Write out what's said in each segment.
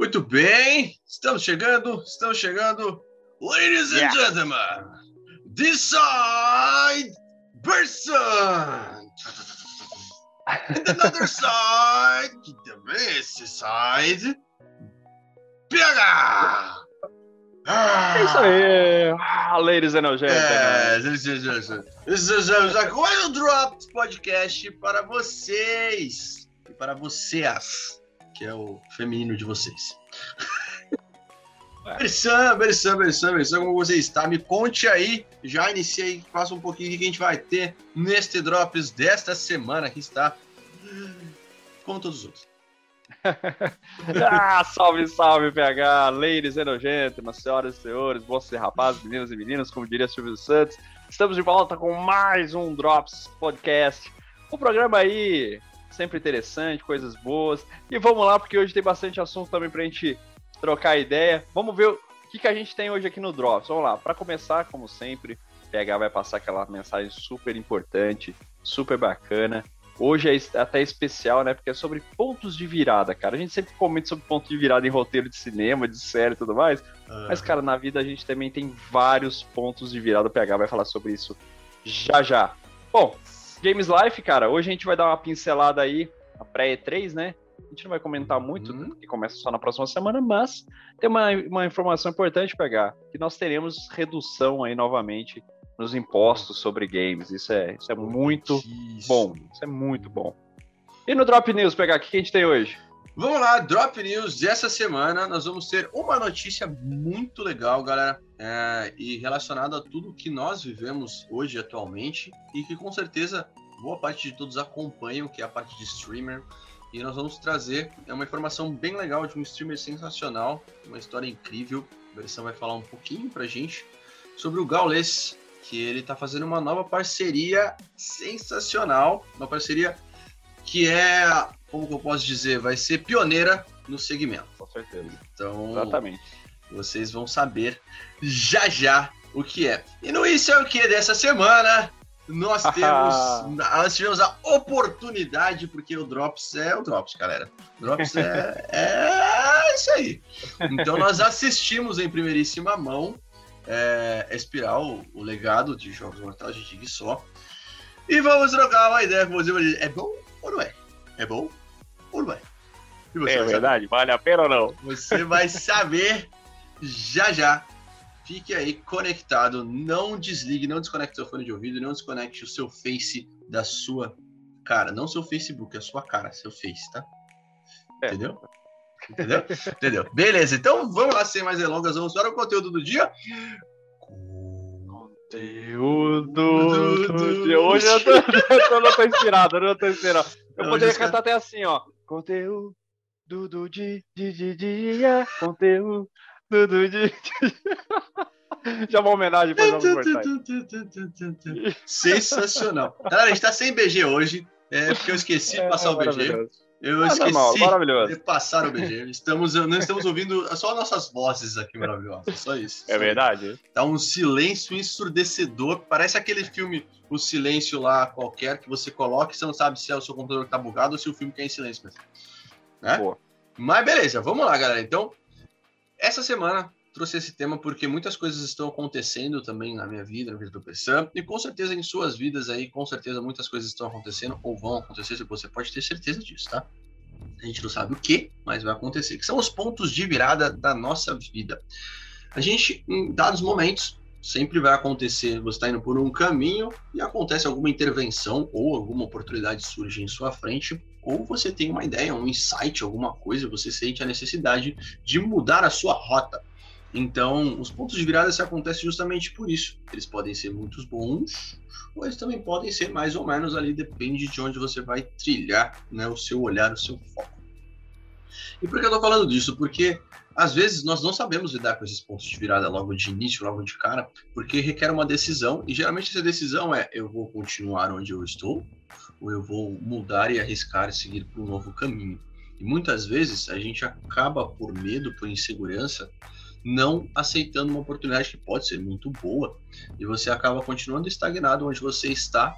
Muito bem, estamos chegando, estamos chegando. Ladies and gentlemen, this side, person. And another side, the side, PH. É isso aí, ah, ladies and gentlemen. É, agora o Drop Podcast para vocês e para vocês, que é o feminino de vocês. Bersan, Bersan, Bersan, Bersan, como você está? Me conte aí, já iniciei, faça um pouquinho o que a gente vai ter neste Drops desta semana, que está como todos os outros. ah, salve, salve, PH, ladies and gentlemen, senhoras e senhores, moços e rapazes, meninas e meninas, como diria Silvio Santos. Estamos de volta com mais um Drops Podcast. Um programa aí sempre interessante, coisas boas. E vamos lá, porque hoje tem bastante assunto também pra gente trocar ideia. Vamos ver o que, que a gente tem hoje aqui no Drops. Vamos lá, para começar, como sempre, PH vai passar aquela mensagem super importante, super bacana. Hoje é até especial, né? Porque é sobre pontos de virada, cara. A gente sempre comenta sobre pontos de virada em roteiro de cinema, de série e tudo mais. Uhum. Mas, cara, na vida a gente também tem vários pontos de virada. O PH vai falar sobre isso já já. Bom, Games Life, cara, hoje a gente vai dar uma pincelada aí, a pré-E3, né? A gente não vai comentar muito, uhum. porque começa só na próxima semana, mas tem uma, uma informação importante pegar, que nós teremos redução aí novamente nos impostos sobre games. Isso é, isso é muito bom. Isso é muito bom. E no Drop News, pegar o que a gente tem hoje? Vamos lá, Drop News dessa semana. Nós vamos ter uma notícia muito legal, galera, é, e relacionada a tudo que nós vivemos hoje atualmente e que com certeza boa parte de todos acompanham, que é a parte de streamer. E nós vamos trazer é uma informação bem legal de um streamer sensacional, uma história incrível. A versão vai falar um pouquinho pra gente sobre o Gaules, que ele está fazendo uma nova parceria sensacional, uma parceria que é, como que eu posso dizer, vai ser pioneira no segmento. Com certeza. Então, exatamente. Vocês vão saber já já o que é. E no Isso é o que dessa semana, nós temos, nós tivemos a oportunidade, porque o Drops é o Drops, galera. O Drops é, é isso aí. Então nós assistimos em primeiríssima mão é, Espiral, o legado de Jogos Mortais de Dig só. E vamos trocar uma ideia com você. É bom ou não é? É bom ou não é? é verdade? Saber. Vale a pena ou não? Você vai saber já já. Fique aí conectado. Não desligue, não desconecte seu fone de ouvido, não desconecte o seu Face da sua cara. Não seu Facebook, a sua cara, seu Face, tá? É. Entendeu? Entendeu? Entendeu? Beleza, então vamos lá, sem mais delongas, vamos para o conteúdo do dia. Conteúdo do dia. Hoje eu, tô, eu não tô inspirado, eu não tô inspirado. Eu não, poderia cantar até assim, ó. Conteúdo do dia, dia, dia, conteúdo do dia. Já uma homenagem para os Sensacional. Galera, a gente tá sem BG hoje, é porque eu esqueci de passar é, o BG. Eu ah, esqueci normal, de passar o BG. Estamos, não estamos ouvindo só nossas vozes aqui maravilhosas, só isso. É verdade. Tá um silêncio ensurdecedor. Parece aquele filme O Silêncio lá qualquer que você coloca e você não sabe se é o seu computador que tá bugado ou se o filme quer em silêncio mesmo. Né? Mas beleza, vamos lá, galera. Então, essa semana trouxe esse tema porque muitas coisas estão acontecendo também na minha vida, na vida do Pessan, e com certeza em suas vidas aí, com certeza muitas coisas estão acontecendo ou vão acontecer, você pode ter certeza disso, tá? A gente não sabe o que, mas vai acontecer, que são os pontos de virada da nossa vida. A gente, em dados momentos, sempre vai acontecer, você está indo por um caminho e acontece alguma intervenção ou alguma oportunidade surge em sua frente, ou você tem uma ideia, um insight, alguma coisa, você sente a necessidade de mudar a sua rota. Então, os pontos de virada se acontecem justamente por isso. Eles podem ser muito bons, ou eles também podem ser mais ou menos ali, depende de onde você vai trilhar né, o seu olhar, o seu foco. E por que eu estou falando disso? Porque às vezes nós não sabemos lidar com esses pontos de virada logo de início, logo de cara, porque requer uma decisão, e geralmente essa decisão é: eu vou continuar onde eu estou, ou eu vou mudar e arriscar e seguir para um novo caminho. E muitas vezes a gente acaba por medo, por insegurança, não aceitando uma oportunidade que pode ser muito boa e você acaba continuando estagnado onde você está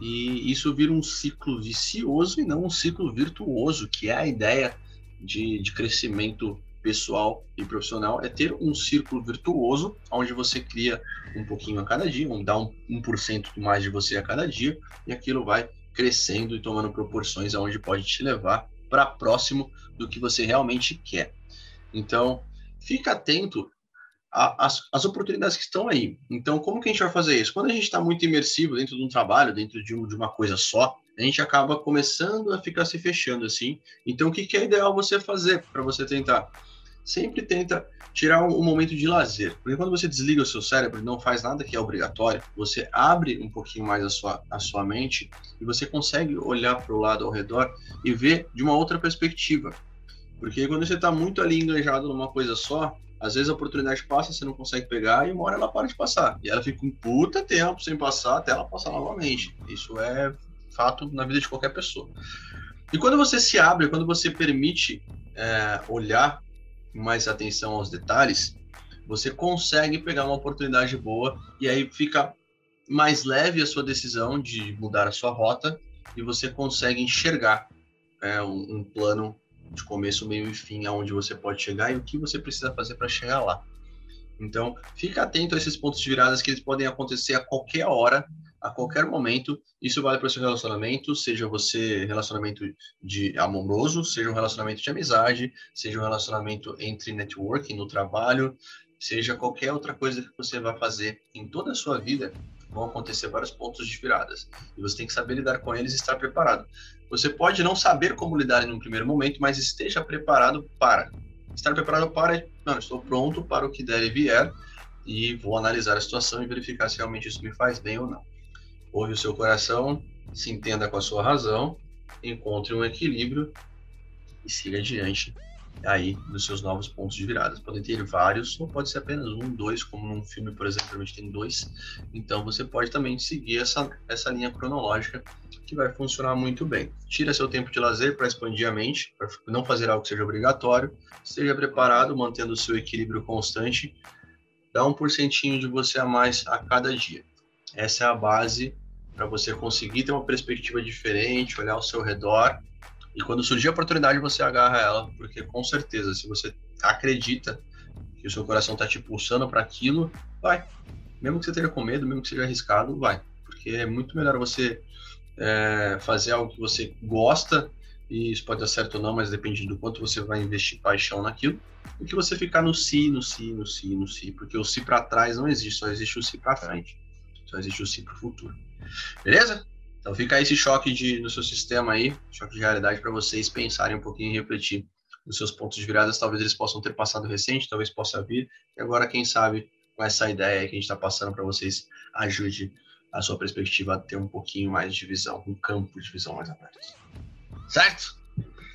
e isso vira um ciclo vicioso e não um ciclo virtuoso, que é a ideia de, de crescimento pessoal e profissional é ter um círculo virtuoso, onde você cria um pouquinho a cada dia, um, dá um, 1% mais de você a cada dia, e aquilo vai crescendo e tomando proporções aonde pode te levar para próximo do que você realmente quer. Então, fica atento às, às oportunidades que estão aí. Então, como que a gente vai fazer isso? Quando a gente está muito imersivo dentro de um trabalho, dentro de, um, de uma coisa só, a gente acaba começando a ficar se fechando assim. Então, o que, que é ideal você fazer para você tentar? Sempre tenta tirar um, momento de lazer. Porque quando você desliga o seu cérebro e não faz nada que é obrigatório, você abre um pouquinho mais a sua, a sua mente e você consegue olhar para o lado ao redor e ver de uma outra perspectiva. Porque quando você está muito ali engajado numa coisa só, às vezes a oportunidade passa, você não consegue pegar e uma hora ela para de passar. E ela fica um puta tempo sem passar até ela passar novamente. Isso é fato na vida de qualquer pessoa. E quando você se abre, quando você permite é, olhar mais atenção aos detalhes, você consegue pegar uma oportunidade boa e aí fica mais leve a sua decisão de mudar a sua rota e você consegue enxergar é, um, um, plano de começo, meio e fim aonde você pode chegar e o que você precisa fazer para chegar lá. Então, fica atento a esses pontos de viradas que eles podem acontecer a qualquer hora a qualquer momento. Isso vale para o seu relacionamento, seja você relacionamento de amoroso, seja um relacionamento de amizade, seja um relacionamento entre networking no trabalho, seja qualquer outra coisa que você vai fazer em toda a sua vida, vão acontecer vários pontos de viradas. E você tem que saber lidar com eles e estar preparado. Você pode não saber como lidar em um primeiro momento, mas esteja preparado para. Estar preparado para, não, estou pronto para o que der e vier e vou analisar a situação e verificar se realmente isso me faz bem ou não ouve o seu coração, se entenda com a sua razão, encontre um equilíbrio e siga adiante aí nos seus novos pontos de virada. Podem ter vários, ou pode ser apenas um, dois, como num filme, por exemplo, a gente tem dois. Então você pode também seguir essa, essa linha cronológica que vai funcionar muito bem. Tira seu tempo de lazer para expandir a mente, para não fazer algo que seja obrigatório. Esteja preparado, mantendo o seu equilíbrio constante. Dá um porcentinho de você a mais a cada dia. Essa é a base para você conseguir ter uma perspectiva diferente, olhar ao seu redor. E quando surgir a oportunidade, você agarra ela, porque com certeza, se você acredita que o seu coração está te pulsando para aquilo, vai. Mesmo que você tenha com medo, mesmo que seja arriscado, vai. Porque é muito melhor você é, fazer algo que você gosta, e isso pode dar certo ou não, mas depende do quanto você vai investir paixão naquilo, do que você ficar no si, no si, no si, no si, porque o si para trás não existe, só existe o si para frente, só existe o si para o futuro. Beleza? Então fica esse choque de, no seu sistema aí, choque de realidade para vocês pensarem um pouquinho e refletir nos seus pontos de viradas. Talvez eles possam ter passado recente, talvez possa vir. E agora, quem sabe, com essa ideia que a gente está passando para vocês, ajude a sua perspectiva a ter um pouquinho mais de visão, um campo de visão mais aberto. Certo?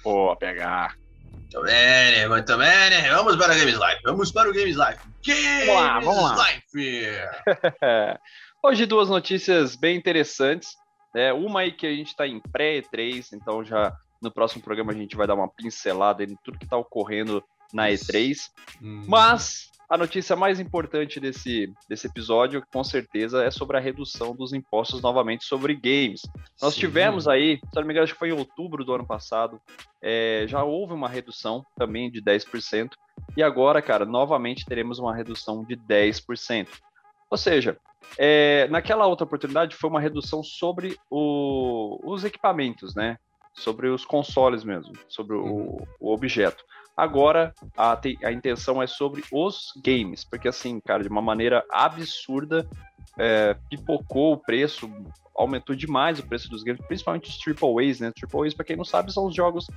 Pô, pegar. Muito bem, muito bem. Vamos para o Games Life. Vamos para o Games Life. Games vamos lá, vamos lá. Life. Hoje duas notícias bem interessantes. É, uma aí que a gente está em pré-E3, então já no próximo programa a gente vai dar uma pincelada em tudo que está ocorrendo na E3. Hum. Mas a notícia mais importante desse, desse episódio, com certeza, é sobre a redução dos impostos novamente sobre games. Nós Sim. tivemos aí, se não me engano, acho que foi em outubro do ano passado, é, já houve uma redução também de 10%, e agora, cara, novamente teremos uma redução de 10%. Ou seja, é, naquela outra oportunidade foi uma redução sobre o, os equipamentos, né? Sobre os consoles mesmo, sobre o, uhum. o objeto. Agora a, a intenção é sobre os games, porque assim, cara, de uma maneira absurda, é, pipocou o preço, aumentou demais o preço dos games, principalmente os Triple A's, né? Triple A's, para quem não sabe, são os jogos,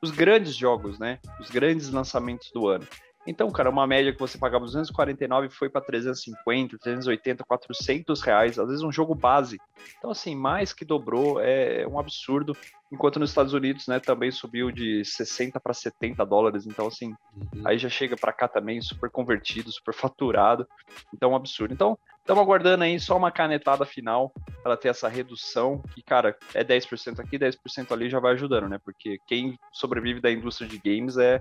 os grandes jogos, né? Os grandes lançamentos do ano. Então, cara, uma média que você pagava 249 foi para 350, 380, 400 reais, às vezes um jogo base. Então, assim, mais que dobrou, é um absurdo. Enquanto nos Estados Unidos, né, também subiu de 60 para 70 dólares. Então, assim, uhum. aí já chega para cá também super convertido, super faturado. Então, é um absurdo. Então, Estamos aguardando aí só uma canetada final para ter essa redução, que, cara, é 10% aqui, 10% ali já vai ajudando, né? Porque quem sobrevive da indústria de games é,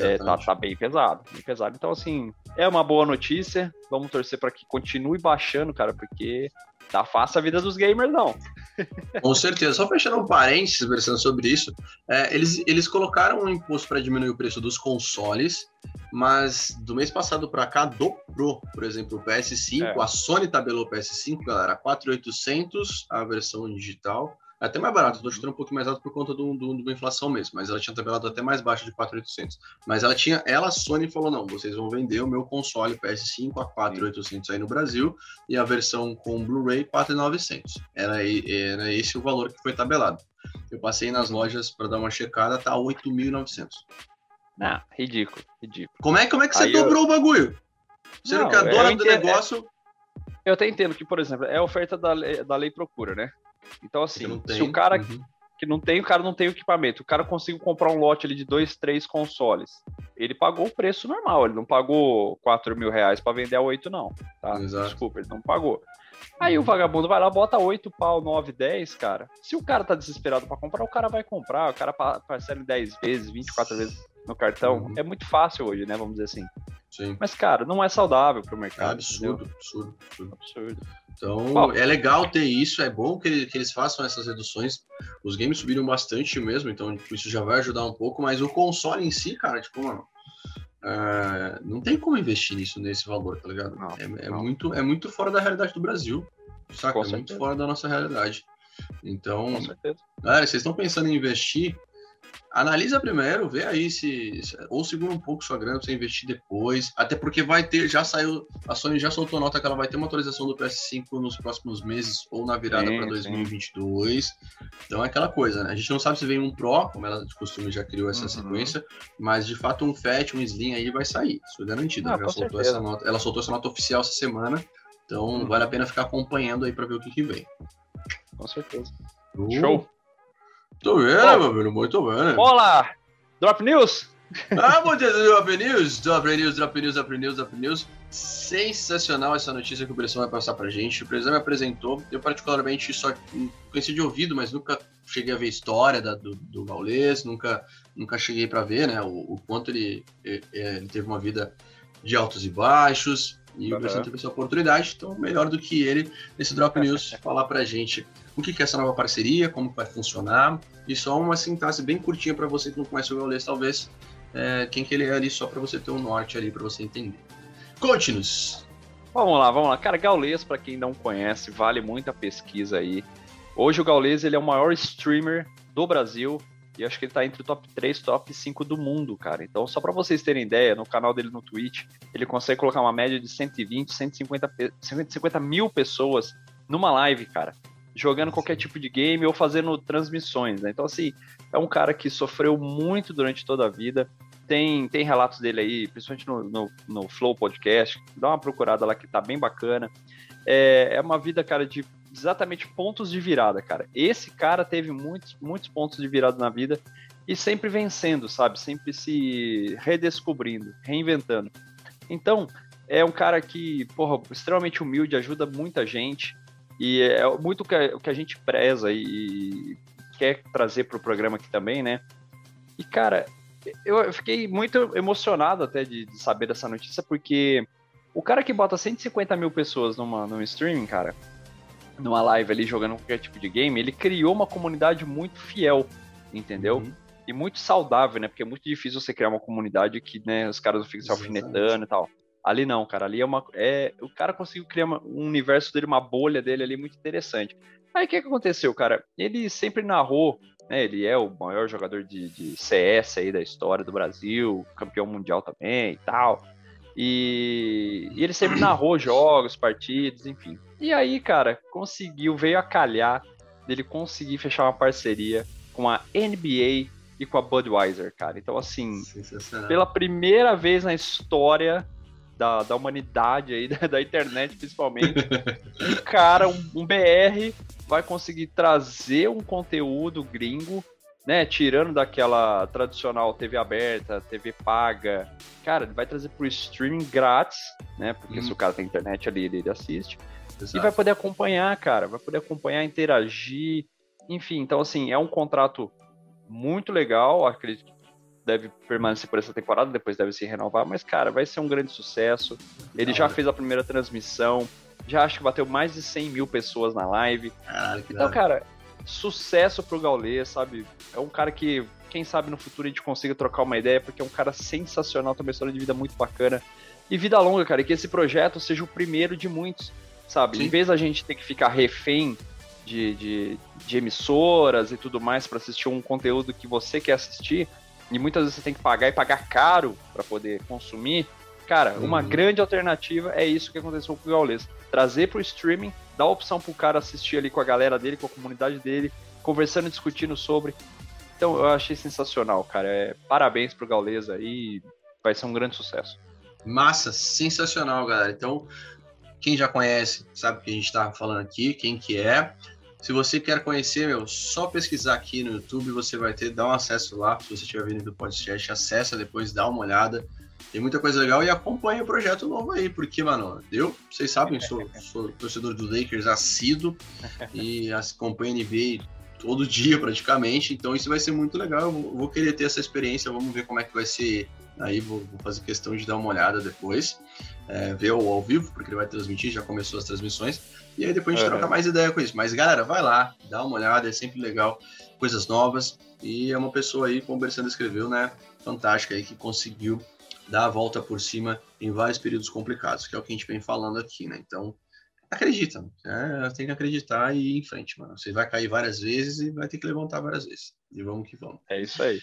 é tá, tá, bem pesado, bem pesado. Então, assim, é uma boa notícia. Vamos torcer para que continue baixando, cara, porque tá fácil a vida dos gamers, não. Com certeza. Só fechando um parênteses, versando sobre isso, é, eles, eles colocaram um imposto para diminuir o preço dos consoles, mas do mês passado para cá dobrou. Por exemplo, o PS5, é. a Sony tabelou o PS5, galera, 4.800 a versão digital até mais barato, estou chutando um pouquinho mais alto por conta do, do, do inflação mesmo, mas ela tinha tabelado até mais baixo de 4.800. Mas ela tinha, ela, a Sony falou: não, vocês vão vender o meu console PS5 a 4.800 aí no Brasil e a versão com Blu-ray 4.900. Era, era esse o valor que foi tabelado. Eu passei nas lojas para dar uma checada, tá 8.900. Não, ridículo, ridículo. Como é, como é que você aí dobrou eu... o bagulho? Sendo não, que a dona do negócio. Eu até entendo que, por exemplo, é a oferta da lei, da lei procura, né? Então, assim, se o cara uhum. que não tem, o cara não tem o equipamento, o cara conseguiu comprar um lote ali de dois, três consoles. Ele pagou o preço normal, ele não pagou 4 mil reais para vender a 8, não. Tá? Desculpa, ele não pagou. Aí o vagabundo vai lá, bota 8 pau, 9, 10, cara. Se o cara tá desesperado para comprar, o cara vai comprar. O cara parcela em 10 vezes, 24 vezes no cartão. Uhum. É muito fácil hoje, né? Vamos dizer assim. Sim. Mas, cara, não é saudável pro mercado. É absurdo, absurdo, absurdo, absurdo. Então, Bom, é legal ter isso, é bom que, que, eles façam essas reduções. Os games subiram bastante mesmo, então tipo, isso já vai ajudar um pouco, mas o console em si, cara, tipo, mano, é, não tem como investir nisso, nesse valor, tá ligado? Não, é, é não. muito, é muito fora da realidade do Brasil, saca? É muito fora da nossa realidade. Então, galera, vocês estão pensando em investir, analisa primeiro, vê aí se, ou segura um pouco sua grana pra você investir depois, até porque vai ter, já saiu, a Sony já soltou nota que ela vai ter uma atualização do PS5 nos próximos meses ou na virada para 2022. Sim. Então é aquela coisa, né? A gente não sabe se vem um Pro, como ela de costume já criou essa uhum. sequência, mas de fato um Fat, um Slim aí vai sair, isso é garantido. Ah, ela, soltou essa nota, ela soltou essa nota oficial essa semana, então uhum. vale a pena ficar acompanhando aí para ver o que, que vem. Com certeza. Uh. Tô vendo, meu filho, muito bem. Olá! Drop News? Ah, bom dia, Drop News, Drop News, Drop News, Drop News, Drop News. Sensacional essa notícia que o Pressão vai passar pra gente. O Pressão me apresentou, eu particularmente só conheci de ouvido, mas nunca cheguei a ver a história da, do, do Gaules, nunca, nunca cheguei para ver, né, o, o quanto ele, ele, ele, teve uma vida de altos e baixos, e uhum. o Pressão teve essa oportunidade, então melhor do que ele nesse Drop News falar pra gente o que é essa nova parceria, como vai funcionar, e só uma sintaxe bem curtinha para você que não conhece o Gaules, talvez, é, quem que ele é ali, só para você ter um norte ali, para você entender. Conte-nos! Vamos lá, vamos lá. Cara, Gaules, para quem não conhece, vale muito a pesquisa aí. Hoje o Gaules ele é o maior streamer do Brasil e acho que ele tá entre o top 3, top 5 do mundo, cara. Então, só para vocês terem ideia, no canal dele no Twitch, ele consegue colocar uma média de 120, 150, 150 mil pessoas numa live, cara jogando qualquer tipo de game ou fazendo transmissões, né? Então, assim, é um cara que sofreu muito durante toda a vida. Tem, tem relatos dele aí, principalmente no, no, no Flow Podcast. Dá uma procurada lá que tá bem bacana. É, é uma vida, cara, de exatamente pontos de virada, cara. Esse cara teve muitos, muitos pontos de virada na vida e sempre vencendo, sabe? Sempre se redescobrindo, reinventando. Então, é um cara que, porra, extremamente humilde, ajuda muita gente. E é muito o que a, gente preza e quer trazer para o programa aqui também, né? E, cara, eu fiquei muito emocionado até de, de, saber dessa notícia, porque o cara que bota 150 mil pessoas numa, num streaming, cara, numa live ali jogando qualquer tipo de game, ele criou uma comunidade muito fiel, entendeu? Uhum. E muito saudável, né? Porque é muito difícil você criar uma comunidade que, né, os caras não ficam se alfinetando e tal. Ali não, cara. Ali é uma. É, o cara conseguiu criar uma, um universo dele, uma bolha dele ali muito interessante. Aí o que, que aconteceu, cara? Ele sempre narrou, né? Ele é o maior jogador de, de CS aí da história do Brasil, campeão mundial também e tal. E, e ele sempre narrou jogos, partidas, enfim. E aí, cara, conseguiu, veio a calhar dele conseguir fechar uma parceria com a NBA e com a Budweiser, cara. Então, assim, pela primeira vez na história da, da humanidade aí, da, da internet principalmente, um cara, um, um BR, vai conseguir trazer um conteúdo gringo né, tirando daquela tradicional TV aberta, TV paga, cara, ele vai trazer pro streaming grátis, né? Porque hum. se o cara tem internet ali, ele assiste. Exato. E vai poder acompanhar, cara, vai poder acompanhar, interagir, enfim. Então, assim, é um contrato muito legal, acredito que deve permanecer por essa temporada, depois deve se renovar, mas, cara, vai ser um grande sucesso. Ele já fez a primeira transmissão, já acho que bateu mais de 100 mil pessoas na live. Caralho, então, cara, sucesso pro Gaules, sabe? É um cara que, quem sabe no futuro a gente consiga trocar uma ideia, porque é um cara sensacional, tem uma história de vida muito bacana. E vida longa, cara, e que esse projeto seja o primeiro de muitos, sabe? Sim. Em vez da gente ter que ficar refém de, de, de emissoras e tudo mais para assistir um conteúdo que você quer assistir, e muitas vezes você tem que pagar e pagar caro para poder consumir, cara, uhum. uma grande alternativa é isso que aconteceu com o Gaules. Trazer pro streaming, dar opção pro cara assistir ali com a galera dele, com a comunidade dele, conversando, discutindo sobre. Então eu achei sensacional, cara. É, parabéns pro Gaules aí, vai ser um grande sucesso. Massa, sensacional, galera. Então, quem já conhece, sabe o que a gente está falando aqui, quem que é. Se você quer conhecer, meu, só pesquisar aqui no YouTube, você vai ter, dá um acesso lá. Se você estiver vindo do podcast, acessa depois, dá uma olhada. Tem muita coisa legal e acompanha o projeto novo aí, porque, mano, eu, vocês sabem, sou, sou torcedor do Lakers assíduo e acompanho a NBA todo dia praticamente, então isso vai ser muito legal. Eu vou querer ter essa experiência, vamos ver como é que vai ser. Aí vou, vou fazer questão de dar uma olhada depois, é, ver o ao vivo, porque ele vai transmitir, já começou as transmissões. E aí depois a gente uhum. troca mais ideia com isso. Mas galera, vai lá, dá uma olhada, é sempre legal, coisas novas. E é uma pessoa aí, como o Berçando escreveu, né? Fantástica aí, que conseguiu dar a volta por cima em vários períodos complicados, que é o que a gente vem falando aqui, né? Então, acredita, né? tem que acreditar e ir em frente, mano. Você vai cair várias vezes e vai ter que levantar várias vezes. E vamos que vamos. É isso aí.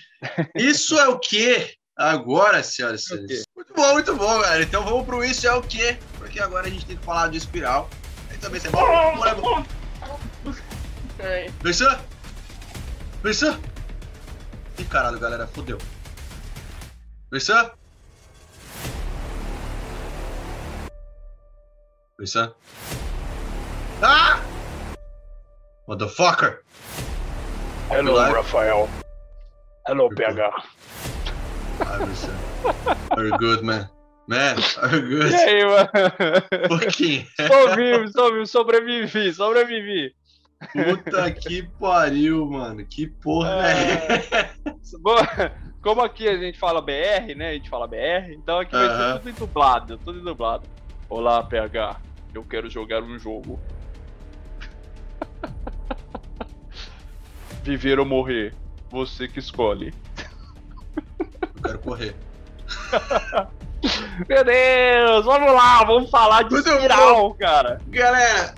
isso é o que agora, senhoras e senhores? Muito bom, muito bom, galera. Então vamos pro isso é o que, porque agora a gente tem que falar de espiral também você bom. Pensou? Pensou? Ih, caralho, galera, fodeu. Pensou? Pensou? Ah! Motherfucker! Hello, Rafael. Hello, PH. Ah, Very good, man. Man, good. E aí, mano? Pouquinho. Só vivo, só vivo, sobrevivi, sobrevivi. Puta que pariu, mano. Que porra é. Como aqui a gente fala BR, né? A gente fala BR, então aqui vai ser tudo dublado, tudo dublado. Olá, PH. Eu quero jogar um jogo. Viver ou morrer, você que escolhe. Eu quero correr. Meu Deus, vamos lá, vamos falar de espiral, cara. Galera,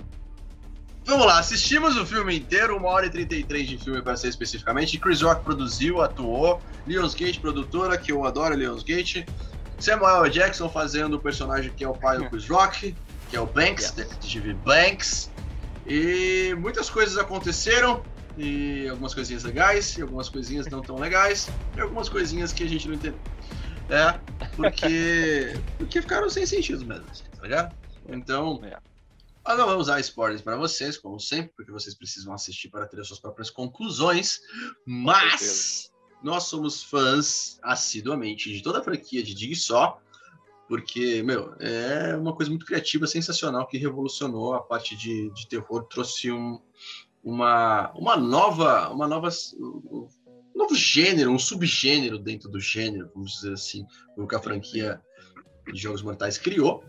vamos lá, assistimos o filme inteiro, uma hora e 33 de filme para ser especificamente. Chris Rock produziu, atuou, Lionsgate produtora, que eu adoro Lionsgate. Samuel Jackson fazendo o personagem que é o pai do Chris Rock, que é o Banks, detetive Banks. E muitas coisas aconteceram, e algumas coisinhas legais, e algumas coisinhas não tão legais, e algumas coisinhas que a gente não entendeu. É, porque, porque ficaram sem sentido mesmo, assim, tá ligado? Então, é. nós não vamos usar spoilers para vocês, como sempre, porque vocês precisam assistir para ter as suas próprias conclusões, mas nós somos fãs assiduamente de toda a franquia de Dig Só, porque, meu, é uma coisa muito criativa, sensacional, que revolucionou a parte de, de terror, trouxe um, uma, uma nova, uma nova um novo gênero, um subgênero dentro do gênero, vamos dizer assim, o que a franquia de Jogos Mortais criou.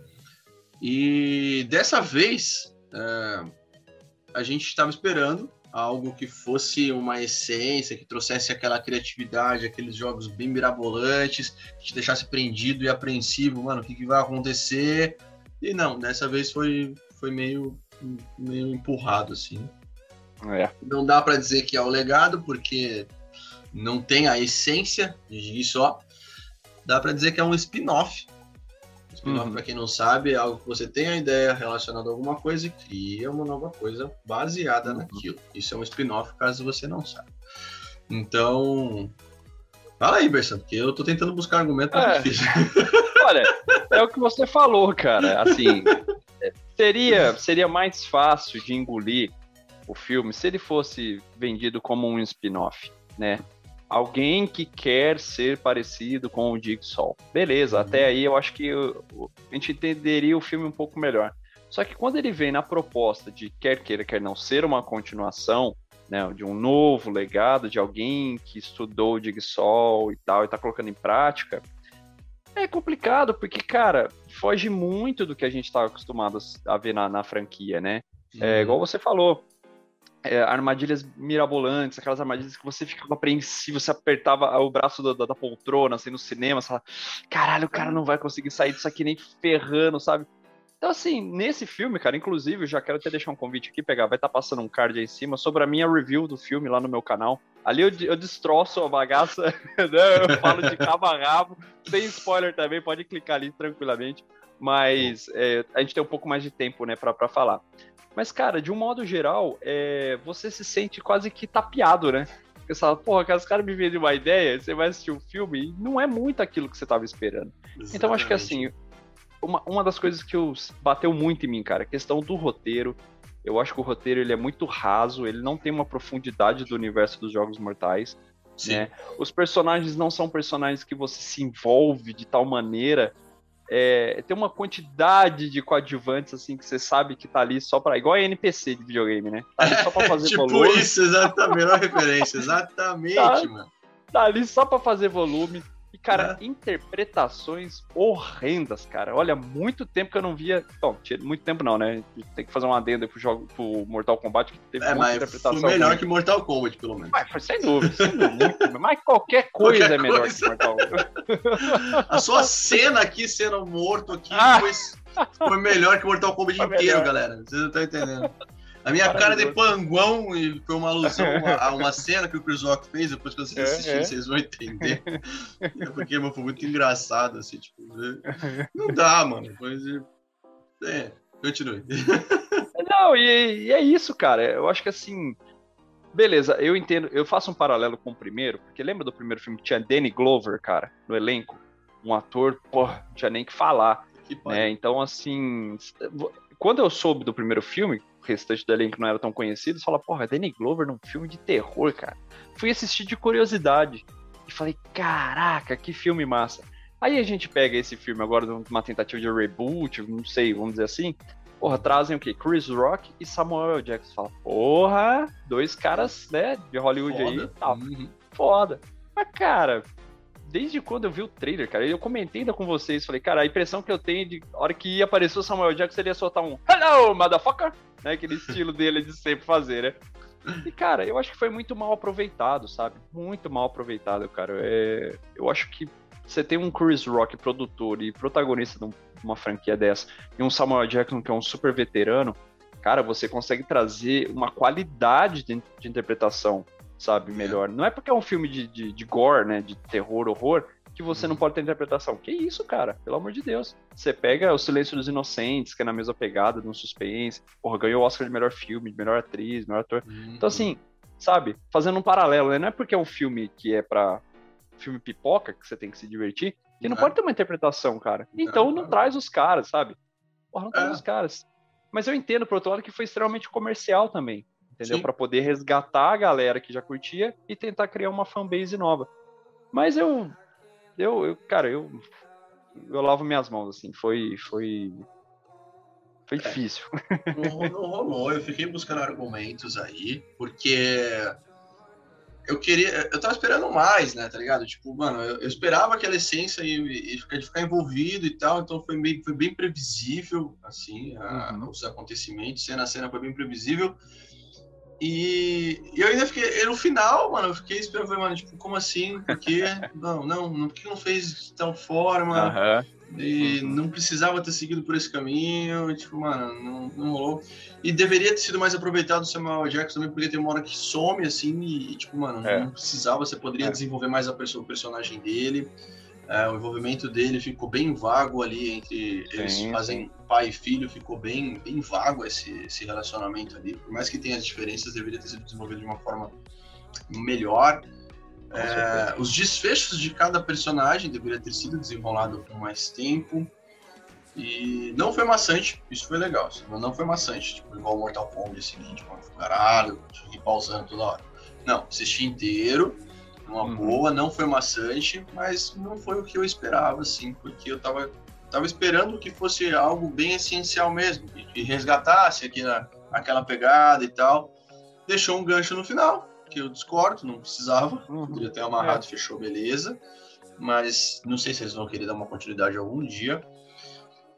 E dessa vez uh, a gente estava esperando algo que fosse uma essência, que trouxesse aquela criatividade, aqueles jogos bem mirabolantes, que te deixasse prendido e apreensivo, mano, o que, que vai acontecer? E não, dessa vez foi, foi meio, meio empurrado, assim. É. Não dá para dizer que é o legado, porque não tem a essência de só, dá para dizer que é um spin-off. Spin-off, uhum. para quem não sabe, é algo que você tem a ideia relacionada a alguma coisa e cria uma nova coisa baseada uhum. naquilo. Isso é um spin-off, caso você não saiba. Então, Fala aí, Bersan, porque eu tô tentando buscar argumento é, difícil. Olha, é o que você falou, cara. Assim, seria, seria mais fácil de engolir o filme se ele fosse vendido como um spin-off, né? alguém que quer ser parecido com o Jigsaw. Beleza, uhum. até aí eu acho que a gente entenderia o filme um pouco melhor. Só que quando ele vem na proposta de quer queira, quer não ser uma continuação, né, de um novo legado, de alguém que estudou o Jigsaw e tal, e tá colocando em prática, é complicado, porque, cara, foge muito do que a gente está acostumado a ver na, na franquia, né? É, uhum. É, igual você falou, é, armadilhas mirabolantes, aquelas armadilhas que você ficava apreensivo, você apertava o braço da, da, da poltrona, assim, no cinema, você fala, caralho, o cara não vai conseguir sair disso aqui nem ferrando, sabe? Então, assim, nesse filme, cara, inclusive, eu já quero até deixar um convite aqui, pegar, vai estar tá passando um card aí em cima sobre a minha review do filme lá no meu canal. Ali eu, eu destroço a bagaça, né? eu falo de cabo a rabo, sem spoiler também, pode clicar ali tranquilamente. Mas é, a gente tem um pouco mais de tempo, né, pra, pra falar. Mas, cara, de um modo geral, é, você se sente quase que tapeado, né? Você fala, porra, os caras me vendem uma ideia, você vai assistir o um filme e não é muito aquilo que você estava esperando. Exatamente. Então, acho que assim, uma, uma das coisas que eu, bateu muito em mim, cara, a questão do roteiro. Eu acho que o roteiro ele é muito raso, ele não tem uma profundidade do universo dos Jogos Mortais. Né? Os personagens não são personagens que você se envolve de tal maneira é, tem uma quantidade de coadjuvantes assim que você sabe que tá ali só para igual a NPC de videogame, né? Tá ali só para fazer tipo volume. Tipo isso, exatamente, a referência, exatamente, tá, mano. Tá ali só para fazer volume. E, cara, é. interpretações horrendas, cara. Olha, muito tempo que eu não via. Bom, muito tempo não, né? Tem que fazer uma adenda pro jogo pro Mortal Kombat que teve é, muita interpretação. Foi melhor que Mortal Kombat, pelo menos. Mas, sem dúvida, sem dúvida. mas qualquer coisa qualquer é melhor coisa. que Mortal Kombat. A sua cena aqui, sendo morto aqui, ah. foi, foi melhor que Mortal Kombat foi inteiro, melhor. galera. Vocês não estão entendendo. A minha cara de panguão e foi uma alusão a, uma cena que o Chris Rock fez, depois que vocês é, assistirem, é, é. vocês vão entender. É porque mano, foi muito engraçado, assim, tipo, né? não dá, mano. Mas, é, continue. Não, e, e é isso, cara. Eu acho que assim, beleza, eu entendo, eu faço um paralelo com o primeiro, porque lembra do primeiro filme que tinha Danny Glover, cara, no elenco? Um ator, pô, não tinha nem que falar. Que né? Então, assim, quando eu soube do primeiro filme, restante do elenco não era tão conhecido, você fala, porra, Danny Glover num filme de terror, cara. Fui assistir de curiosidade e falei, caraca, que filme massa. Aí a gente pega esse filme agora numa tentativa de reboot, não sei, vamos dizer assim. Porra, trazem o quê? Chris Rock e Samuel Jackson. Fala, porra, dois caras, né, de Hollywood Foda. aí e tal. Uhum. Foda. Mas, cara, desde quando eu vi o trailer, cara, eu comentei ainda com vocês, falei, cara, a impressão que eu tenho de hora que o Samuel Jackson, ele ia soltar um Hello, motherfucker! Né, aquele estilo dele de sempre fazer, né? E, cara, eu acho que foi muito mal aproveitado, sabe? Muito mal aproveitado, cara. É... Eu acho que você tem um Chris Rock, produtor e protagonista de uma franquia dessa, e um Samuel Jackson, que é um super veterano, cara, você consegue trazer uma qualidade de, de interpretação sabe, melhor. Não é porque é um filme de, de, de gore, né, de terror, horror, que você não pode ter interpretação. Que isso, cara? Pelo amor de Deus. Você pega O Silêncio dos Inocentes, que é na mesma pegada, um suspense. Porra, ganhou o Oscar de melhor filme, de melhor atriz, melhor ator. Uhum. Então, assim, sabe? Fazendo um paralelo, né? Não é porque é um filme que é pra filme pipoca, que você tem que se divertir, que não, não pode ter uma interpretação, cara. Então não, não traz os caras, sabe? Porra, não traz é. os caras. Mas eu entendo, por outro lado, que foi extremamente comercial também entendeu? Para poder resgatar a galera que já curtia e tentar criar uma fanbase nova. Mas eu, eu, eu cara, eu, eu lavo minhas mãos, assim, foi, foi, foi é. difícil. Não, não rolou, eu fiquei buscando argumentos aí, porque eu queria. Eu tava esperando mais, né, tá ligado? Tipo, mano, eu, eu esperava aquela essência e, e ficar, de ficar envolvido e tal, então foi bem, foi bem previsível, assim, a, uhum. os acontecimentos, cena a cena foi bem previsível. E, e eu ainda fiquei, no final, mano, eu fiquei esperando, mano, tipo, como assim? Porque, não, não, por que não fez de tal forma? Uhum. E não precisava ter seguido por esse caminho, tipo, mano, não, não rolou. E deveria ter sido mais aproveitado o Samuel Jackson também, porque tem uma hora que some, assim, e, tipo, mano, é. não precisava, você poderia é. desenvolver mais a o personagem dele. É, o envolvimento dele ficou bem vago ali entre sim, eles fazem sim. pai e filho, ficou bem, bem vago esse, esse relacionamento ali. Por mais que tenha as diferenças, deveria ter sido desenvolvido de uma forma melhor. É, os desfechos de cada personagem deveria ter sido desenrolado com mais tempo. E não foi maçante, isso foi legal. Não foi maçante, tipo, igual o Mortal Kombat, assim, tipo, caralho, pausando toda hora. Não, assisti inteiro uma uhum. boa, não foi maçante, mas não foi o que eu esperava, assim, porque eu tava, tava esperando que fosse algo bem essencial mesmo, que resgatasse aquela, aquela pegada e tal. Deixou um gancho no final, que eu discordo, não precisava, uhum. poderia ter amarrado, é. fechou, beleza, mas não sei se eles vão querer dar uma continuidade algum dia.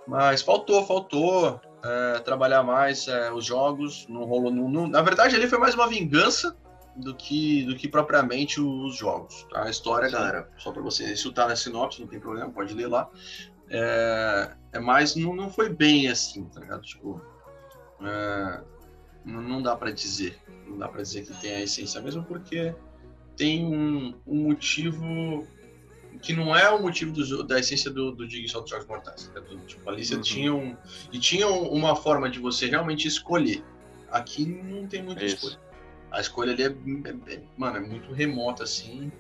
Mas faltou, faltou é, trabalhar mais é, os jogos. Não rolou. Não, não, na verdade, ali foi mais uma vingança do que, do que propriamente os jogos. Tá? A história, Sim. galera, só para você, isso tá na sinopse, não tem problema, pode ler lá. É, é mais, não, não foi bem assim, tá ligado? Tipo, é, não, não dá para dizer, não dá para dizer que tem a essência mesmo, porque tem um, um motivo que não é o motivo do, da essência do, do Jigsaw dos Jogos Mortais. Tá tipo, ali você uhum. tinha, um, e tinha uma forma de você realmente escolher. Aqui não tem muita Isso. escolha. A escolha ali é, é, é, mano, é muito remota, assim.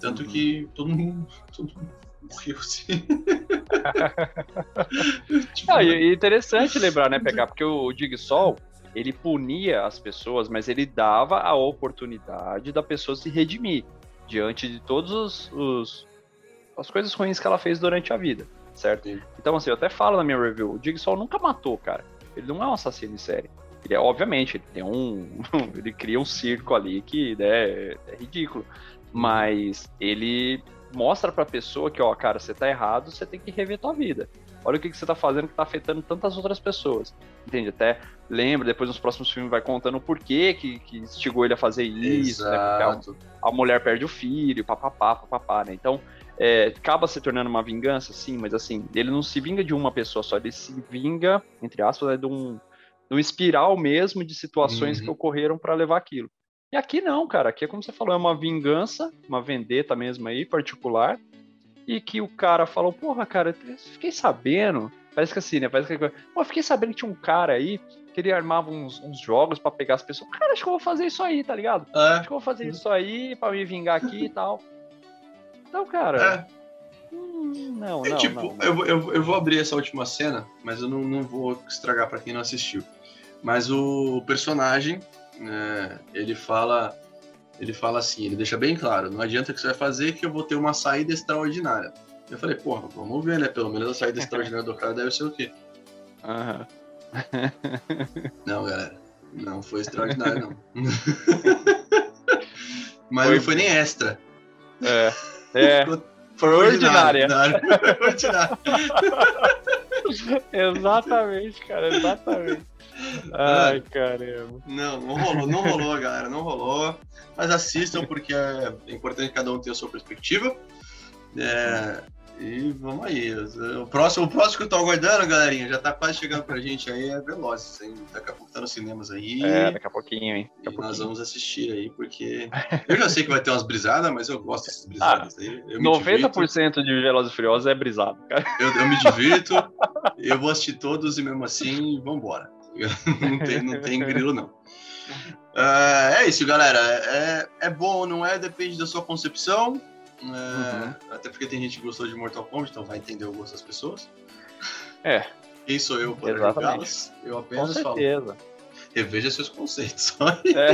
Tanto uhum. que todo mundo, todo mundo morreu, assim. tipo, ah, e interessante lembrar, né, pegar, porque o Jigsaw, ele punia as pessoas, mas ele dava a oportunidade da pessoa se redimir diante de todos os, os as coisas ruins que ela fez durante a vida, certo? Sim. Então, assim, eu até falo na minha review, o Jigsaw nunca matou, cara. Ele não é um assassino em série. Ele é, obviamente, ele tem um. ele cria um circo ali que né, é, ridículo. Mas ele mostra pra pessoa que, ó, cara, você tá errado, você tem que rever tua vida. Olha o que, que você tá fazendo que tá afetando tantas outras pessoas. Entende? Até lembra, depois nos próximos filmes vai contando o porquê que, que instigou ele a fazer isso, né? Porque a, a, mulher perde o filho, papapá, papapá, né? Então, é, acaba se tornando uma vingança, sim, mas assim, ele não se vinga de uma pessoa só, ele se vinga, entre aspas, né, de, um, um espiral mesmo de situações uhum. que ocorreram para levar aquilo. E aqui não, cara, aqui é como você falou, é uma vingança, uma vendetta mesmo aí, particular, e que o cara falou, porra, cara, fiquei sabendo, parece que assim, né, parece que, pô, fiquei sabendo que tinha um cara aí que ele armava uns, uns jogos para pegar as pessoas, cara, acho que eu vou fazer isso aí, tá ligado? É. Acho que eu vou fazer isso aí para me vingar aqui e tal. Então, cara. É. Hum, não, é, não, tipo, não, não. Eu, eu, eu vou abrir essa última cena, mas eu não, não vou estragar para quem não assistiu. Mas o personagem, é, ele fala. Ele fala assim, ele deixa bem claro, não adianta que você vai fazer que eu vou ter uma saída extraordinária. Eu falei, porra, vamos ver, né? Pelo menos a saída extraordinária do cara deve ser o quê? Aham. não, galera. Não foi extraordinário, não. Mas foi... não foi nem extra. É. É. Foi ordinária. Ordinária. exatamente, cara, exatamente. Ai, caramba. Não, não rolou, não rolou, galera, não rolou. Mas assistam porque é importante cada um tenha a sua perspectiva. É, e vamos aí. O próximo, o próximo que eu tô aguardando, galerinha, já tá quase chegando pra gente aí, é Velozes, hein? Daqui a pouco tá nos cinemas aí. É, daqui a pouquinho, hein? e pouquinho. nós vamos assistir aí, porque eu já sei que vai ter umas brisadas, mas eu gosto dessas brisadas ah, aí. Eu 90% de Velozes e Furiosos é brisado, cara. Eu, eu me divirto, eu vou assistir todos e mesmo assim, vambora. não, tem, não tem grilo, não. Uh, é isso, galera. É, é bom, não é? Depende da sua concepção. Uhum. É, até porque tem gente que gostou de Mortal Kombat, então vai entender o gosto das pessoas. É. Quem sou eu para julgá-las? Eu apenas Com certeza. falo. Reveja seus conceitos. É.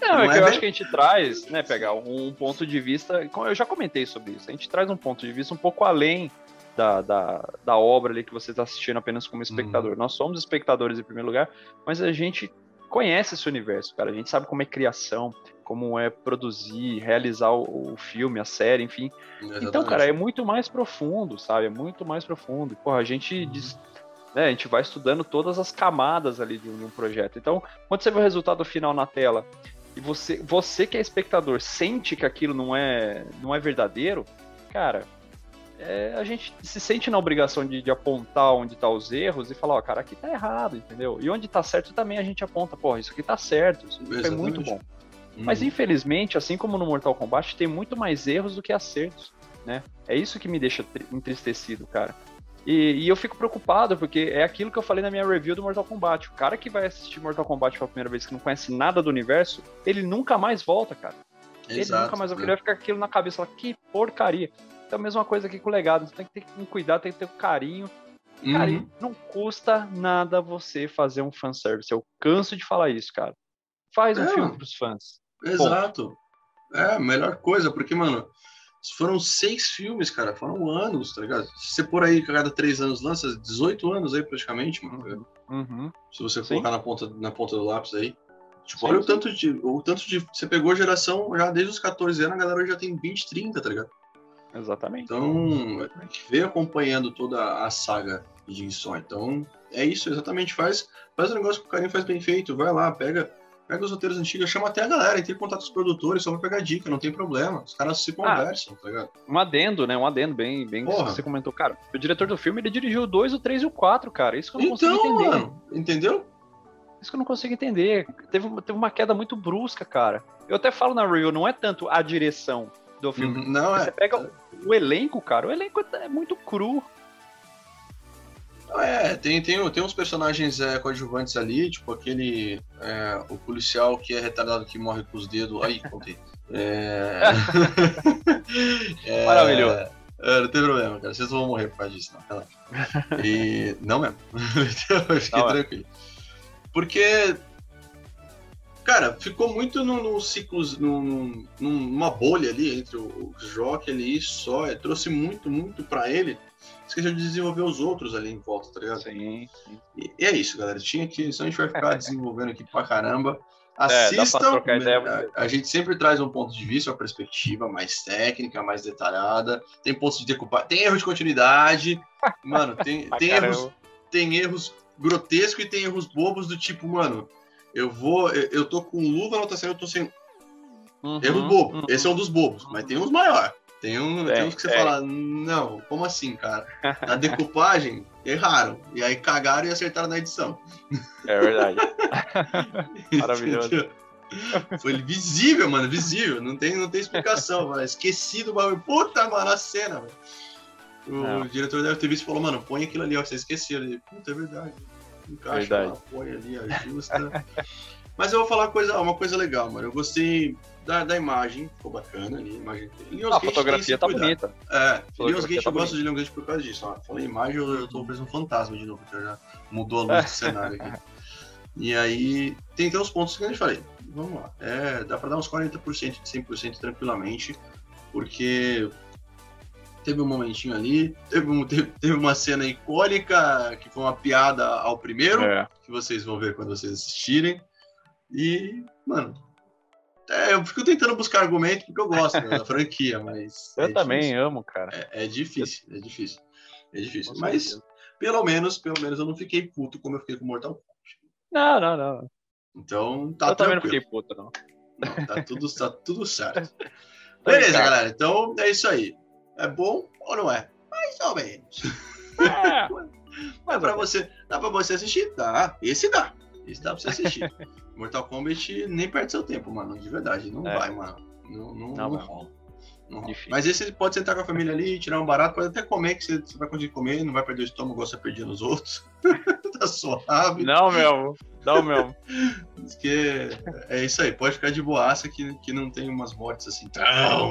Não, Não, é que eu bem... acho que a gente traz, né, pegar um ponto de vista. Eu já comentei sobre isso. A gente traz um ponto de vista um pouco além da, da, da obra ali que você está assistindo apenas como espectador. Uhum. Nós somos espectadores em primeiro lugar, mas a gente conhece esse universo, cara. A gente sabe como é criação, como é produzir, realizar o, o filme, a série, enfim. Exatamente. Então, cara, é muito mais profundo, sabe? É muito mais profundo. Porra, a gente uhum. diz, né, a gente vai estudando todas as camadas ali de um, de um, projeto. Então, quando você vê o resultado final na tela e você, você que é espectador sente que aquilo não é, não é verdadeiro, cara, é, a gente se sente na obrigação de, de apontar onde tá os erros e falar, ó, cara, aqui tá errado, entendeu? E onde tá certo também a gente aponta, porra, isso aqui tá certo, isso é muito bom. Mas infelizmente, assim como no Mortal Kombat, tem muito mais erros do que acertos, né? É isso que me deixa entristecido, cara. E, e, eu fico preocupado, porque é aquilo que eu falei na minha review do Mortal Kombat. O cara que vai assistir Mortal Kombat pela primeira vez, que não conhece nada do universo, ele nunca mais volta, cara. Exato, ele nunca mais vai né? ficar aquilo na cabeça, falar, que porcaria. Então a mesma coisa aqui com o legado, você tem que ter um cuidado, tem que ter um carinho. uhum. carinho, não custa nada você fazer um fanservice. Eu canso de falar isso, cara. Faz um é. filme pros fãs. Exato. É, a melhor coisa, porque, mano, foram seis filmes, cara, foram anos, tá ligado? Se você por aí, cada três anos lança, 18 anos aí praticamente, mano. Uhum. Se você Sim. colocar na ponta, na ponta do lápis aí. Tipo, sim, olha sim. o tanto de. O tanto de. Você pegou geração já desde os 14 anos, a galera já tem 20, 30, tá ligado? Exatamente. Então, a gente vem acompanhando toda a saga de som. Então, é isso, exatamente. Faz, faz um negócio que o carinho faz bem feito. Vai lá, pega pega os roteiros antigos, chama até a galera, entre em contato com os produtores, só vai pegar dica, não tem problema. Os caras se ah, conversam, ah, tá ligado? Um adendo, né? Um adendo bem, bem que você comentou, cara. O diretor do filme, ele dirigiu o 2, o 3 e o 4, cara. Isso que eu não então, consigo entender. Mano, entendeu? Isso que eu não consigo entender. Teve, teve uma queda muito brusca, cara. Eu até falo na review, não é tanto a direção do filme. Uhum, não, você é. pega o elenco, cara, o elenco é muito cru. É, tem, tem, tem uns personagens é, coadjuvantes ali, tipo aquele. É, o policial que é retardado que morre com os dedos. Aí, contei. É... é... Maravilhoso. É, não tem problema, cara. Vocês vão morrer por causa disso, não. E. não mesmo. Fiquei não, tranquilo. Porque. Cara, ficou muito num, num ciclo, num, numa bolha ali entre o, o Jock ali só. Trouxe muito, muito pra ele esqueceu de desenvolver os outros ali em volta, tá ligado? Sim, sim. E, e é isso, galera. Tinha que. Senão a gente vai ficar desenvolvendo aqui pra caramba. Assistam. É, a, a, gente sempre traz um ponto de vista, uma perspectiva mais técnica, mais detalhada. Tem pontos de decupar. Tem erro de continuidade. Mano, tem, tem erros. Tem erros grotescos e tem erros bobos do tipo, mano, eu vou. Eu, tô com luva na outra cena, eu tô sem. Uhum, erro bobo. Uhum. Esse é um dos bobos, mas tem uns maiores. Tem, um, é, tem uns que você é. fala, não, como assim, cara? Na decupagem, erraram. E aí cagaram e acertaram na edição. É verdade. Maravilhoso. Foi visível, mano, visível. Não tem, não tem explicação, mano. Esqueci do bagulho. Puta, mano, a cena, velho. O não. diretor deve ter visto e falou, mano, põe aquilo ali, ó, você esqueceu. Ele, puta, é verdade. Encaixa verdade. lá, põe ali, ajusta. Mas eu vou falar uma coisa, uma coisa legal, mano. Eu gostei da, da imagem, ficou bacana ali. Imagem... Lionsgate a fotografia tá bonita. É, Lionsgate tá eu gosto de Lionsgate por causa disso. Ó. Falei imagem, eu, eu tô preso um fantasma de novo, porque já mudou a luz do cenário aqui. E aí, tem até os pontos que a gente falei. Vamos lá. É, dá pra dar uns 40% de 100% tranquilamente, porque teve um momentinho ali, teve, um, teve, teve, uma cena icônica, que foi uma piada ao primeiro, é. que vocês vão ver quando vocês assistirem. E, mano, é, eu fico tentando buscar argumento porque eu gosto da franquia, mas. Eu é também difícil. amo, cara. É, é, difícil, é difícil. É difícil. Com mas, certeza. pelo menos, pelo menos eu não fiquei puto como eu fiquei com Mortal Kombat. Não, não, não. Então, tá Eu tranquilo. também não fiquei puto, não. não tá, tudo, tá tudo certo. Beleza, galera. Então, é isso aí. É bom ou não é? Mais ou menos. É. Mas pra você, dá pra você assistir? Dá. Esse dá. Esse dá pra você assistir. Mortal Kombat nem perde seu tempo, mano. De verdade. Não é. vai, mano. Não, não, não, não rola. Não Mas esse pode sentar com a família ali, tirar um barato, pode até comer, que você, você vai conseguir comer, não vai perder o estômago igual você perdia nos outros. tá suave. Não, meu. Não, meu. Porque é isso aí, pode ficar de boaça que, que não tem umas mortes assim tão.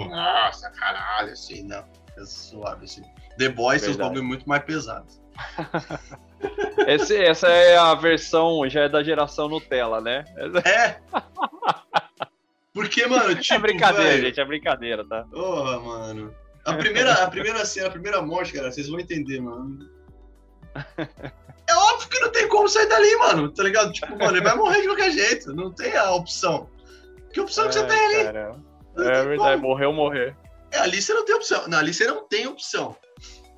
Nossa, caralho, assim, não. É suave, assim. The Boys uns bagulho muito mais pesados. Esse, essa é a versão, já é da geração Nutella, né? É! Porque, mano, é tipo. É brincadeira, véio... gente, é brincadeira, tá? Porra, mano. A primeira, a primeira cena, a primeira morte, cara, vocês vão entender, mano. É óbvio que não tem como sair dali, mano, tá ligado? Tipo, mano, ele vai morrer de qualquer jeito, não tem a opção. Que opção é, que você tem ali? Cara, é verdade, como. morreu, morrer. É, ali você não tem opção. Não, ali você não tem opção.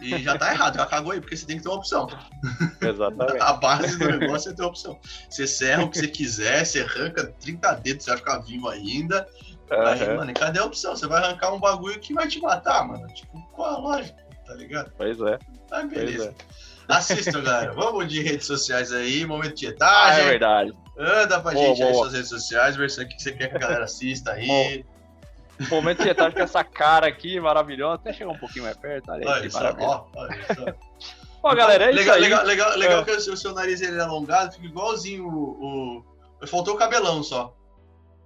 E já tá errado, já cagou aí, porque você tem que ter uma opção. Exatamente. A base do negócio é ter opção. Você serra o que você quiser, você arranca 30 dedos, você vai ficar vivo ainda. Uhum. Aí, mano, cadê a opção? Você vai arrancar um bagulho que vai te matar, mano. Tipo, qual a lógica? Tá ligado? Pois é. Aí, beleza. É. Assistam, galera. Vamos de redes sociais aí, momento de etagem. Ah, é verdade. Anda pra boa, gente boa. aí suas redes sociais, ver se você quer que a galera assista aí. Momento de etagem com essa cara aqui maravilhosa. Até chegar um pouquinho mais perto. Olha, olha só, ó, olha só. Pô, galera, é legal, isso aí. Legal, legal, legal é. que o seu, o seu nariz ele é alongado, fica igualzinho o, o... Faltou o cabelão só.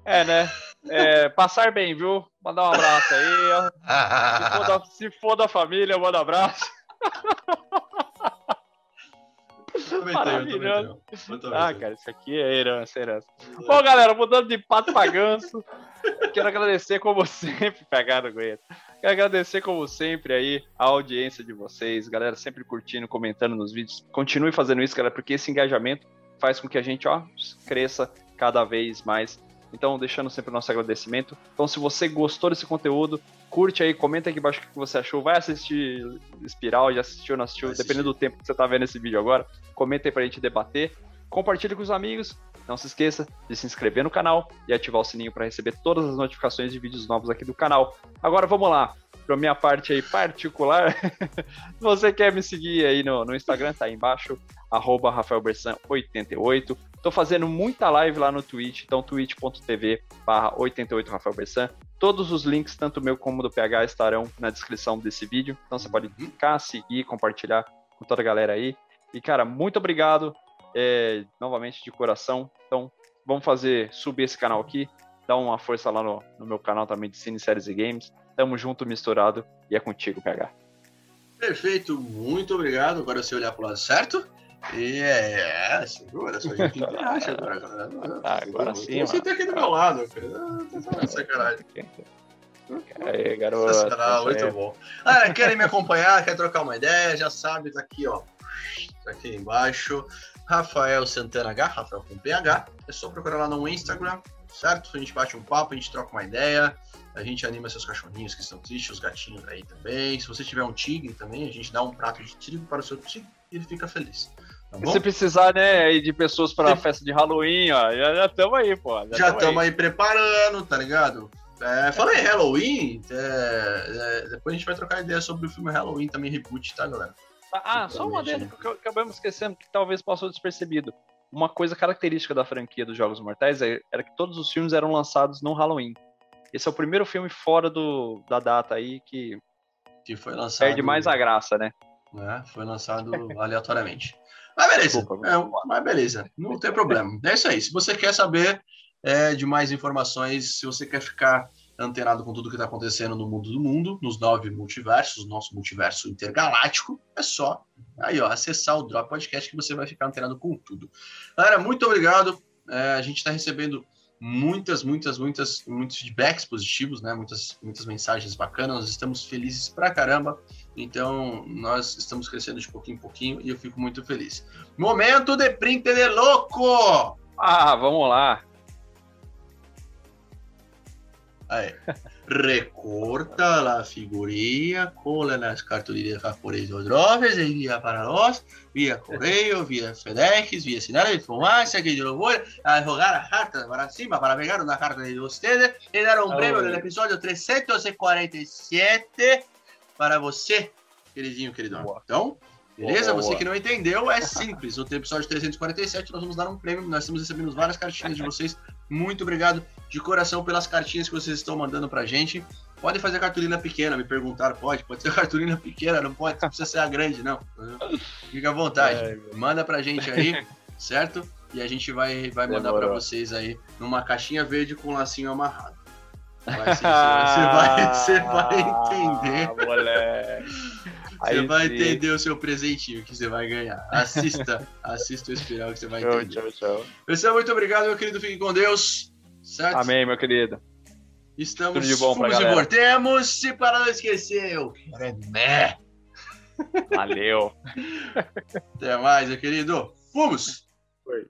É, né? É, passar bem, viu? Mandar um abraço aí. Ó. Se, for da, se for da família, manda um abraço. Maravilhoso. Ah, cara, isso aqui é herança, herança. Bom, galera, mudando de pato pra ganso, quero agradecer como sempre, pegaram aguenta. Quero agradecer como sempre aí a audiência de vocês, galera, sempre curtindo, comentando nos vídeos. Continue fazendo isso, galera, porque esse engajamento faz com que a gente, ó, cresça cada vez mais. Então, deixando sempre o nosso agradecimento. Então, se você gostou desse conteúdo, Curte aí, comenta aqui embaixo o que você achou. Vai assistir Espiral, já assistiu, não assistiu, dependendo do tempo que você tá vendo esse vídeo agora. Comenta aí pra gente debater. Compartilhe com os amigos. Não se esqueça de se inscrever no canal e ativar o sininho para receber todas as notificações de vídeos novos aqui do canal. Agora vamos lá para minha parte aí particular. se você quer me seguir aí no, no Instagram, tá aí embaixo, arroba RafaelBersan88. Tô fazendo muita live lá no Twitch, então twitch.tv barra 88 Rafael Bersan. Todos os links, tanto meu como do PH, estarão na descrição desse vídeo. Então você pode clicar, seguir, compartilhar com toda a galera aí. E, cara, muito obrigado é, novamente de coração. Então, vamos fazer subir esse canal aqui, dar uma força lá no, no meu canal também de Cine, Séries e Games. Tamo junto, misturado, e é contigo, PH. Perfeito, muito obrigado. Agora você olhar pro lado certo. E é, segura, só gente acha agora. Ah, agora sim, Você tá aqui do meu lado, cara. Tá sacanagem. Aí, garoto. Sensacional, muito bom. Ah, querem me acompanhar, quer trocar uma ideia, já sabe, tá aqui, ó. Tá aqui embaixo. Rafael Santana H, Rafael com PH. É só procurar lá no Instagram, certo? A gente bate um papo, a gente troca uma ideia, a gente anima seus cachorrinhos que estão tristes, os gatinhos aí também. Se você tiver um tigre também, a gente dá um prato de trigo para o seu tigre e ele fica feliz. Tá Se precisar, né, de pessoas para a festa de Halloween, ó, já estamos aí, pô. Já estamos aí. aí. preparando, tá ligado? É, falei Halloween, é, é, depois a gente vai trocar ideia sobre o filme Halloween também, reboot, tá, galera? Ah, só uma adendo que acabamos esquecendo que talvez passou despercebido. Uma coisa característica da franquia dos Jogos Mortais é, era que todos os filmes eram lançados no Halloween. Esse é o primeiro filme fora do, da data aí que, que foi lançado, perde mais a graça, né? É, foi lançado aleatoriamente. Mas beleza, Desculpa, é, mas beleza, não tem problema. É isso aí. Se você quer saber é, de mais informações, se você quer ficar antenado com tudo que está acontecendo no mundo do mundo, nos nove multiversos, nosso multiverso intergaláctico, é só aí, ó, acessar o Drop Podcast que você vai ficar antenado com tudo. Galera, muito obrigado. É, a gente está recebendo muitas, muitas, muitas, muitos feedbacks positivos, né? Muitas, muitas mensagens bacanas. Nós estamos felizes pra caramba. Então, nós estamos crescendo de pouquinho em pouquinho e eu fico muito feliz. Momento de print de louco! Ah, vamos lá. Ahí. Recorta la figurilla, cola las cartulinas japonesas drofes, envía para los, vía correo, vía FedEx, vía señal de fumacia, que lo voy a jugar a cartas para cima, para pegar una carta de ustedes y dar un premio del episodio 347 para você, queridinho, queridão. Então, beleza? Boa, boa. Você que não entendeu, é simples. No episódio 347, nós vamos dar um prêmio. Nós estamos recebendo várias cartinhas de vocês. Muito obrigado de coração pelas cartinhas que vocês estão mandando pra gente. Pode fazer cartolina pequena, me perguntaram, pode? Pode ser cartolina pequena, não pode, não precisa ser a grande, não. Fica à vontade. É, Manda pra gente aí, certo? E a gente vai, vai mandar para vocês aí numa caixinha verde com lacinho amarrado. Vai, você, vai, você vai entender. Ah, moleque. Você Aí vai sim. entender o seu presentinho que você vai ganhar. Assista, assista o espiral que você vai entender. Tchau, tchau. Pessoal, muito obrigado, meu querido. Fique com Deus. Certo? Amém, meu querido. Estamos Tudo de bom fomos e voltemos. E para não esquecer, eu quero mé. Valeu. Até mais, meu querido. Fomos! Foi.